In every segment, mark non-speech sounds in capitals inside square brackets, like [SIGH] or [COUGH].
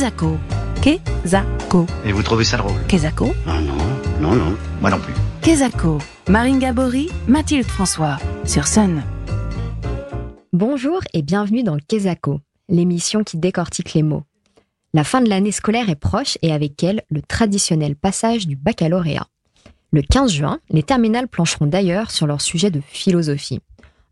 Kezako. Kezako. Et vous trouvez ça drôle Kezako. Ah non, non, non, moi non plus. Kezako. Marine Gabory, Mathilde François. Sur Sun. Bonjour et bienvenue dans Kezako, l'émission qui décortique les mots. La fin de l'année scolaire est proche et avec elle le traditionnel passage du baccalauréat. Le 15 juin, les terminales plancheront d'ailleurs sur leur sujet de philosophie.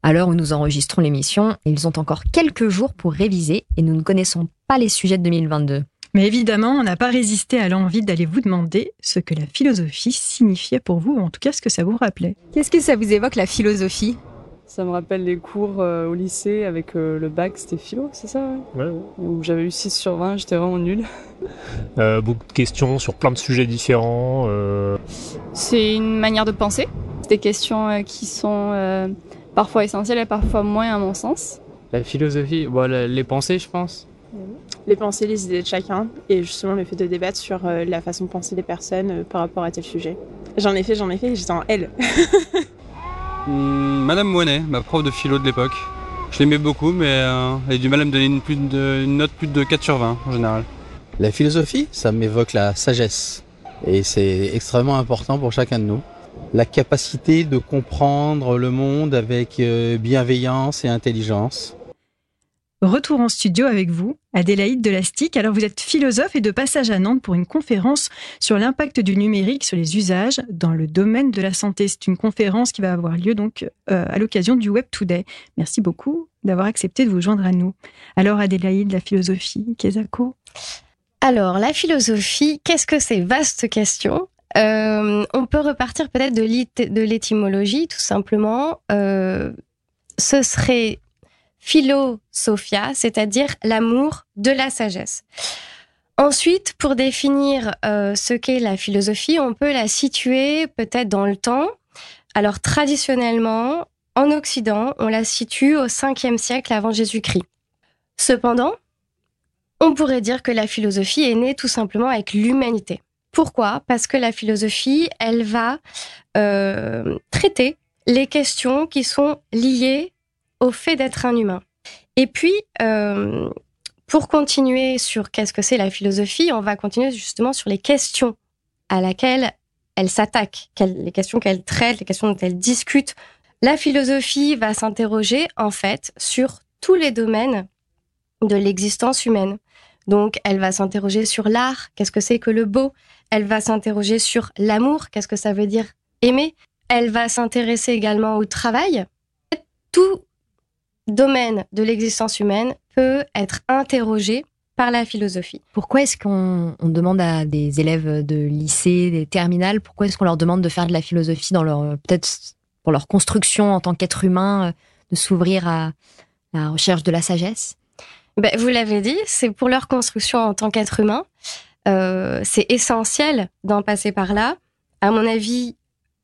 À l'heure où nous enregistrons l'émission, ils ont encore quelques jours pour réviser et nous ne connaissons pas les sujets de 2022. Mais évidemment, on n'a pas résisté à l'envie d'aller vous demander ce que la philosophie signifiait pour vous, ou en tout cas ce que ça vous rappelait. Qu'est-ce que ça vous évoque la philosophie? Ça me rappelle les cours euh, au lycée avec euh, le bac, c'était philo, c'est ça Ouais, ouais. Où j'avais eu 6 sur 20, j'étais vraiment nulle. [LAUGHS] Euh, beaucoup de questions sur plein de sujets différents. euh, C'est une manière de penser. C'est des questions euh, qui sont euh, parfois essentielles et parfois moins à mon sens. La philosophie, bon, la- les pensées, je pense. Les pensées, les idées de chacun et justement le fait de débattre sur euh, la façon de penser des personnes euh, par rapport à tel sujet. J'en ai fait, j'en ai fait, j'étais en L. [LAUGHS] Hmm, Madame Moinet, ma prof de philo de l'époque. Je l'aimais beaucoup, mais euh, elle a du mal à me donner une, plus de- une note plus de 4 sur 20 en général. La philosophie, ça m'évoque la sagesse. Et c'est extrêmement important pour chacun de nous. La capacité de comprendre le monde avec euh, bienveillance et intelligence. Retour en studio avec vous, Adélaïde Delastic. Alors vous êtes philosophe et de passage à Nantes pour une conférence sur l'impact du numérique sur les usages dans le domaine de la santé. C'est une conférence qui va avoir lieu donc euh, à l'occasion du Web Today. Merci beaucoup d'avoir accepté de vous joindre à nous. Alors Adélaïde, la philosophie, Kezako Alors, la philosophie, qu'est-ce que c'est? Vaste question. Euh, on peut repartir peut-être de l'étymologie, tout simplement. Euh, ce serait philosophia, c'est-à-dire l'amour de la sagesse. Ensuite, pour définir euh, ce qu'est la philosophie, on peut la situer peut-être dans le temps. Alors, traditionnellement, en Occident, on la situe au 5e siècle avant Jésus-Christ. Cependant, on pourrait dire que la philosophie est née tout simplement avec l'humanité. Pourquoi? Parce que la philosophie, elle va euh, traiter les questions qui sont liées au fait d'être un humain. Et puis, euh, pour continuer sur qu'est-ce que c'est la philosophie, on va continuer justement sur les questions à laquelle elle s'attaque, les questions qu'elle traite, les questions dont elle discute. La philosophie va s'interroger en fait sur tous les domaines de l'existence humaine. Donc, elle va s'interroger sur l'art, qu'est-ce que c'est que le beau. Elle va s'interroger sur l'amour, qu'est-ce que ça veut dire aimer. Elle va s'intéresser également au travail. Tout domaine de l'existence humaine peut être interrogé par la philosophie. Pourquoi est-ce qu'on on demande à des élèves de lycée, des terminales, pourquoi est-ce qu'on leur demande de faire de la philosophie dans leur peut-être pour leur construction en tant qu'être humain, euh, de s'ouvrir à la recherche de la sagesse? Ben, vous l'avez dit, c'est pour leur construction en tant qu'être humain. Euh, c'est essentiel d'en passer par là. À mon avis,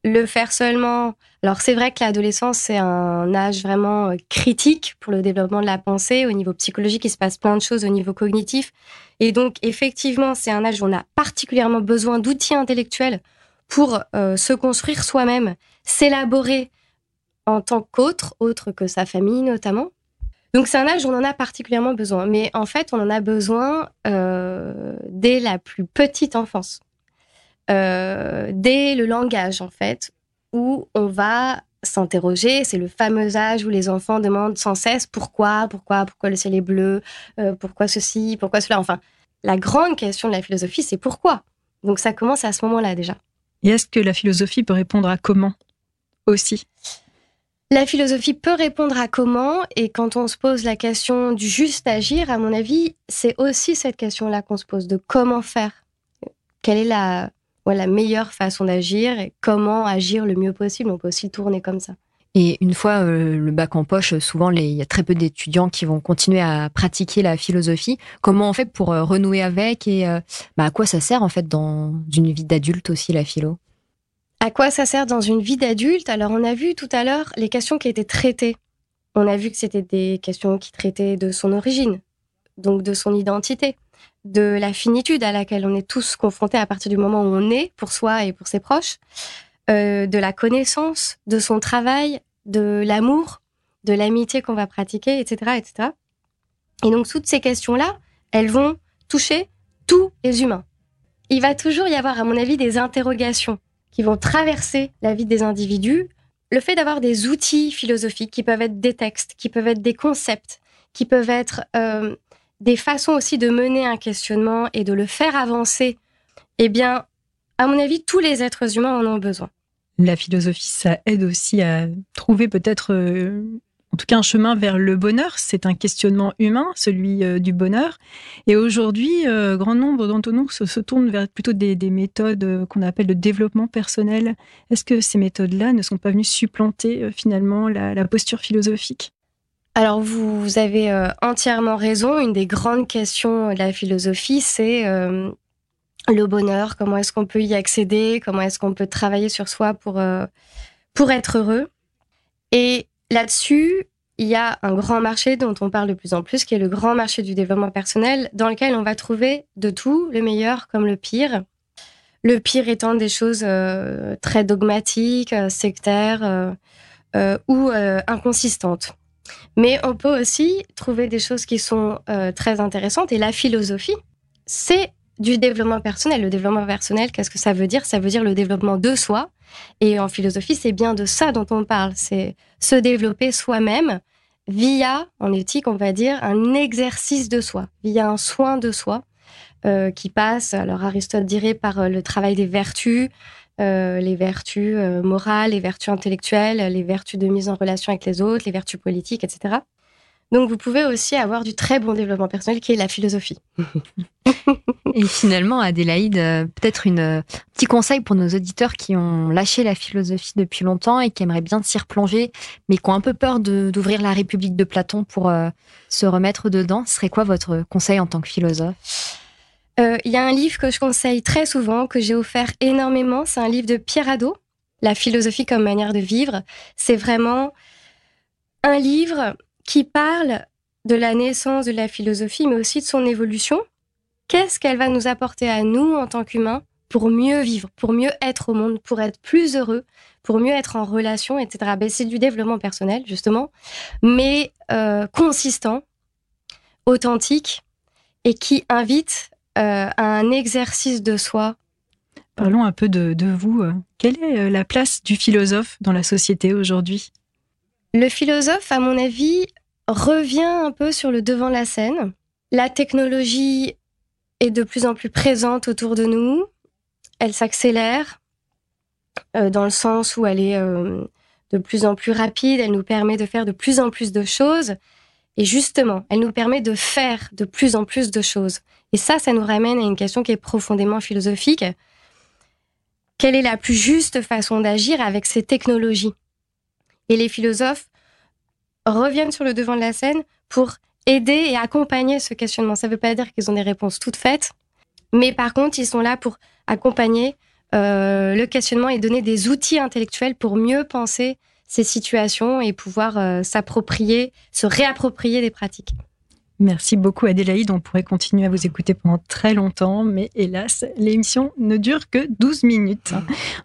le faire seulement. Alors, c'est vrai que l'adolescence, c'est un âge vraiment euh, critique pour le développement de la pensée. Au niveau psychologique, il se passe plein de choses au niveau cognitif. Et donc, effectivement, c'est un âge où on a particulièrement besoin d'outils intellectuels pour euh, se construire soi-même, s'élaborer en tant qu'autre, autre que sa famille notamment. Donc c'est un âge où on en a particulièrement besoin. Mais en fait, on en a besoin euh, dès la plus petite enfance. Euh, dès le langage, en fait, où on va s'interroger. C'est le fameux âge où les enfants demandent sans cesse pourquoi, pourquoi, pourquoi le ciel est bleu, euh, pourquoi ceci, pourquoi cela. Enfin, la grande question de la philosophie, c'est pourquoi. Donc ça commence à ce moment-là déjà. Et est-ce que la philosophie peut répondre à comment aussi? La philosophie peut répondre à comment, et quand on se pose la question du juste agir, à mon avis, c'est aussi cette question-là qu'on se pose de comment faire. Quelle est la, ouais, la meilleure façon d'agir et comment agir le mieux possible On peut aussi tourner comme ça. Et une fois euh, le bac en poche, souvent les- il y a très peu d'étudiants qui vont continuer à pratiquer la philosophie. Comment on fait pour euh, renouer avec et euh, bah, à quoi ça sert en fait dans une vie d'adulte aussi la philo? À quoi ça sert dans une vie d'adulte? Alors, on a vu tout à l'heure les questions qui étaient traitées. On a vu que c'était des questions qui traitaient de son origine, donc de son identité, de la finitude à laquelle on est tous confrontés à partir du moment où on est pour soi et pour ses proches, euh, de la connaissance, de son travail, de l'amour, de l'amitié qu'on va pratiquer, etc., etc. Et donc, toutes ces questions-là, elles vont toucher tous les humains. Il va toujours y avoir, à mon avis, des interrogations qui vont traverser la vie des individus. Le fait d'avoir des outils philosophiques qui peuvent être des textes, qui peuvent être des concepts, qui peuvent être euh, des façons aussi de mener un questionnement et de le faire avancer, eh bien, à mon avis, tous les êtres humains en ont besoin. La philosophie, ça aide aussi à trouver peut-être euh, en tout cas un chemin vers le bonheur. C'est un questionnement humain, celui euh, du bonheur. Et aujourd'hui, euh, grand nombre d'entre nous se, tournent vers plutôt des, méthodes euh, qu'on appelle de développement personnel. Est-ce que ces méthodes-là ne sont pas venues supplanter finalement la, posture philosophique? Alors vous, avez entièrement raison. Une des grandes questions de la philosophie, c'est le bonheur. Comment est-ce qu'on peut y accéder? Comment est-ce qu'on peut travailler sur soi pour pour être heureux? Et Là-dessus, il y a un grand marché dont on parle de plus en plus, qui est le grand marché du développement personnel, dans lequel on va trouver de tout, le meilleur comme le pire. Le pire étant des choses euh, très dogmatiques, euh, sectaires euh, ou inconsistantes. Mais on peut aussi trouver des choses qui sont très intéressantes. Et la philosophie, c'est du développement personnel. Le développement personnel, qu'est-ce que ça veut dire? Ça veut dire le développement de soi. Et en philosophie, c'est bien de ça dont on parle. C'est se développer soi-même via, en éthique, on va dire, un exercice de soi, via un soin de soi euh, qui passe, alors Aristote dirait, par euh, le travail des vertus, euh, les vertus morales, les vertus intellectuelles, les vertus de mise en relation avec les autres, les vertus politiques, etc. Donc vous pouvez aussi avoir du très bon développement personnel qui est la philosophie. [LAUGHS] Et finalement, Adélaïde, euh, peut-être un euh, petit conseil pour nos auditeurs qui ont lâché la philosophie depuis longtemps et qui aimeraient bien s'y replonger, mais qui ont un peu peur d'ouvrir la République de Platon pour euh, se remettre dedans. Ce serait quoi votre conseil en tant que philosophe? Il y a un livre que je conseille très souvent, que j'ai offert énormément. C'est un livre de Pierre Hadot, La philosophie comme manière de vivre. C'est vraiment un livre qui parle de la naissance de la philosophie, mais aussi de son évolution. Qu'est-ce qu'elle va nous apporter à nous en tant qu'humains pour mieux vivre, pour mieux être au monde, pour être plus heureux, pour mieux être en relation, etc. Ben, c'est du développement personnel, justement, mais euh, consistant, authentique, et qui invite euh, un exercice de soi. Parlons un peu de, de vous. Quelle est euh, la place du philosophe dans la société aujourd'hui? Le philosophe, à mon avis, revient un peu sur le devant de la scène. La technologie est de plus en plus présente autour de nous. Elle s'accélère euh, dans le sens où elle est euh, de plus en plus rapide. Elle nous permet de faire de plus en plus de choses. Et justement, elle nous permet de faire de plus en plus de choses. Et ça, ça nous ramène à une question qui est profondément philosophique. Quelle est la plus juste façon d'agir avec ces technologies? Et les philosophes reviennent sur le devant de la scène pour aider et accompagner ce questionnement. Ça ne veut pas dire qu'ils ont des réponses toutes faites, mais par contre, ils sont là pour accompagner euh, le questionnement et donner des outils intellectuels pour mieux penser ces situations et pouvoir euh, s'approprier, se réapproprier des pratiques. Merci beaucoup Adélaïde, on pourrait continuer à vous écouter pendant très longtemps, mais hélas, l'émission ne dure que 12 minutes.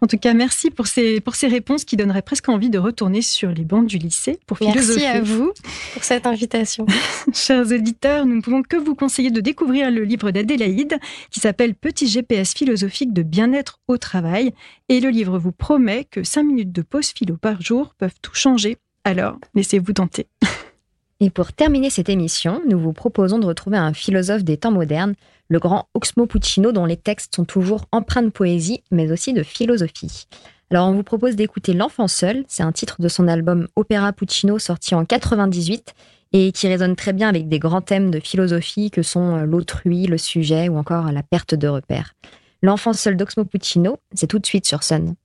En tout cas, merci pour ces, pour ces réponses qui donneraient presque envie de retourner sur les bancs du lycée pour philosopher. Merci à vous pour cette invitation. [LAUGHS] Chers auditeurs, nous ne pouvons que vous conseiller de découvrir le livre d'Adélaïde qui s'appelle Petit GPS philosophique de bien-être au travail. Et le livre vous promet que 5 minutes de pause philo par jour peuvent tout changer. Alors, laissez-vous tenter. [LAUGHS] Et pour terminer cette émission, nous vous proposons de retrouver un philosophe des temps modernes, le grand Oxmo Puccino, dont les textes sont toujours empreints de poésie, mais aussi de philosophie. Alors on vous propose d'écouter L'enfant seul, c'est un titre de son album Opéra Puccino sorti en 98 et qui résonne très bien avec des grands thèmes de philosophie que sont l'autrui, le sujet ou encore la perte de repères. L'enfant seul d'Oxmo Puccino, c'est tout de suite sur Sun.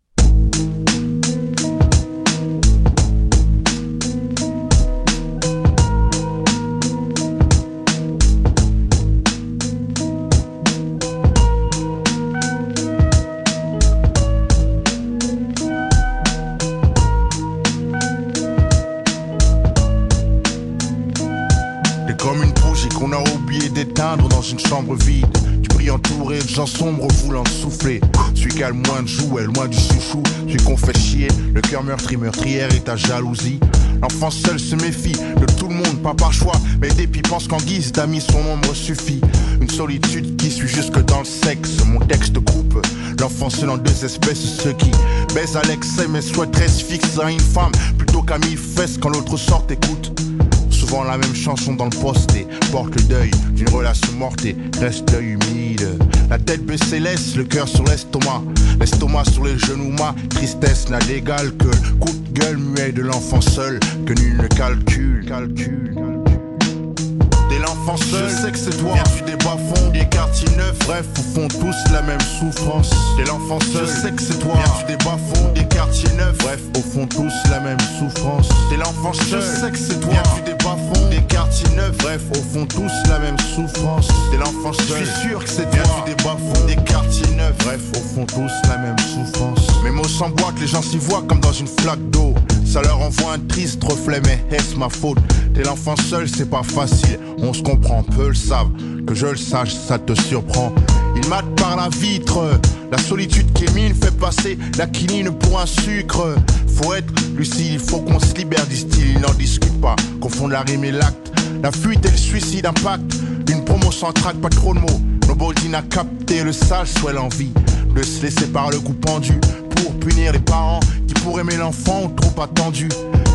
Tu L'esprit entouré de gens sombres voulant souffler. Celui qui a le moins de jouets, le moins du chouchou. Celui qu'on fait chier, le cœur meurtri, meurtrière et ta jalousie. L'enfant seul se méfie de tout le monde, pas par choix, mais depuis pense qu'en guise d'amis son ombre suffit. Une solitude qui suit jusque dans le sexe. Mon texte coupe l'enfant seul en deux espèces, ceux qui baisent à l'excès mais souhaiteraient se fixer à une femme plutôt qu'à mille fesses quand l'autre sort écoute. Souvent la même chanson dans le poste et porte le deuil d'une relation morte et reste l'œil humide. La tête baissée laisse le cœur sur l'estomac, l'estomac sur les genoux, ma tristesse n'a d'égal que le coup de gueule muet de l'enfant seul que nul ne calcule, calcule. T'es l'enfant seul, je sais que c'est toi. Viens-tu des bas-fonds, des quartiers neufs, bref, au fond tous la même souffrance. T'es l'enfant seul, je sais que c'est toi. Viens-tu des bas-fonds, des quartiers neufs, bref, au fond tous la même souffrance. T'es l'enfant seul, je sais que c'est toi. Bas-fonds, des quartiers neufs, bref, au fond tous la même souffrance. T'es l'enfant seul, je suis sûr que c'est toi. Viens-tu des bas-fonds, des quartiers neufs, bref, au fond tous la même souffrance. Mes mots s'emboîtent, les gens s'y voient comme dans une flaque d'eau. Ça leur envoie un triste reflet, mais est-ce ma faute? T'es l'enfant seul, c'est pas facile. On se comprend, peu le savent. Que je le sache, ça te surprend. Il mate par la vitre. La solitude qui mine fait passer la quinine pour un sucre. Faut être lucide, il faut qu'on se libère, disent-ils. Ils n'en discutent pas. Confondent la rime et l'acte. La fuite et le suicide impact. Une promo sans pas trop de mots. Nobody n'a capté le sale soit l'envie de se laisser par le coup pendu pour punir les parents qui pour aimer l'enfant trop attendu.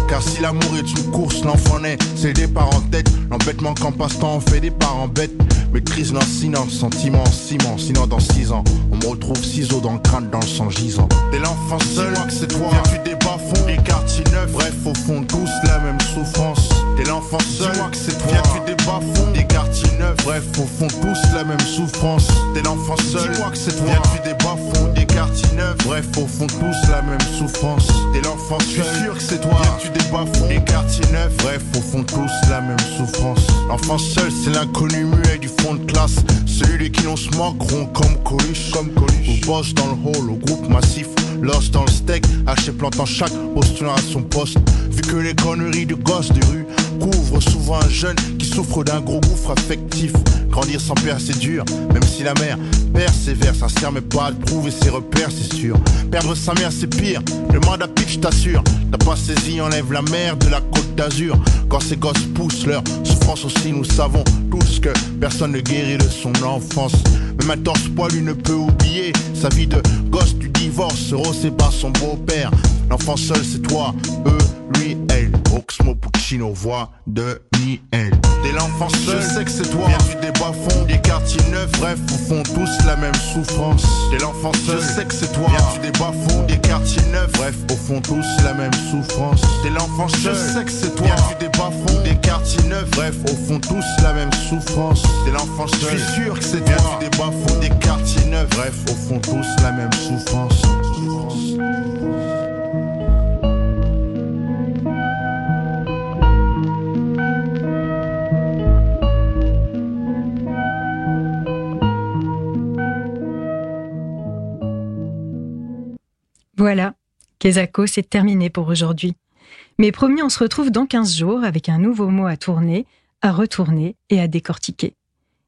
Car si l'amour est une course, l'enfant naît, c'est des parents en tête. L'embêtement qu'en passe-temps on fait des parents bêtes. Maîtrise lancinant, sentiment ciment. Sinon, dans six ans, on me retrouve ciseaux dans le crâne, dans le sang gisant. T'es l'enfant seul, que c'est toi. Viens-tu des bas-fonds, des quartiers neufs. Bref, au fond, tous la même souffrance. T'es l'enfant seul, que c'est toi. Viens-tu des bas-fonds, des quartiers neufs. Bref, au fond, tous la même souffrance. T'es l'enfant seul, dis-moi que c'est toi. Viens-tu des bas-fonds, des quartiers neufs. Bref, au fond, tous la même souffrance. T'es l'enfant seul, je suis sûr que c'est toi. Viens-tu des bas-fonds, des quartiers neufs. Bref, au fond, tous la même souffrance. L'enfant seul, c'est l'inconnu muet du fond de classe. Celui de qui l'on se moqueront comme Coluche, comme Coluche. Ou boss dans le hall, au groupe massif. Lost dans le steak, haché plantant chaque postulant à son poste. Vu que les conneries de gosses de rue couvrent souvent un jeune qui souffre d'un gros gouffre affectif. Grandir sans père, c'est dur, même si la mère persévère, sincère, mais pas de prouver ses repères, c'est sûr. Perdre sa mère, c'est pire. Le mandat pitch, t'assure. T'as pas saisi, enlève la mer de la côte d'Azur. Quand ces gosses poussent leur souffrance aussi, nous savons tous que personne ne guérit de son enfance. Même un torse poilu ne peut oublier sa vie de gosse du divorce, rossé par son beau-père. L'enfant seul, c'est toi, eux, lui, Oxmo Puccino, voix de Niel. T'es l'enfant seul, je sais que c'est toi. Viens-tu des bas-fonds, des quartiers neufs, bref, au fond, tous la même souffrance. T'es l'enfant seul, je sais que c'est toi. Viens-tu des bas-fonds, des quartiers neufs, bref, au fond, tous la même souffrance. T'es l'enfant seul, je sais que c'est toi. Viens-tu des bas-fonds, des quartiers neufs, bref, au fond, tous la même souffrance. T'es l'enfant seul, je suis sûr que c'est toi. Viens-tu des bas-fonds, des quartiers neufs, bref, au fond, tous la même souffrance. Voilà, Kezako, c'est terminé pour aujourd'hui. Mais promis, on se retrouve dans 15 jours avec un nouveau mot à tourner, à retourner et à décortiquer.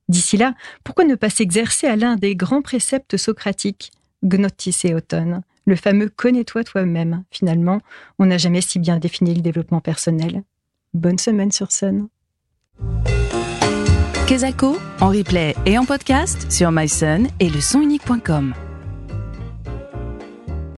D'ici là, pourquoi ne pas s'exercer à l'un des grands préceptes socratiques, Gnotis et Auton, le fameux Connais-toi toi-même. Finalement, on n'a jamais si bien défini le développement personnel. Bonne semaine sur Sun. Kezako, en replay et en podcast sur mysun et le.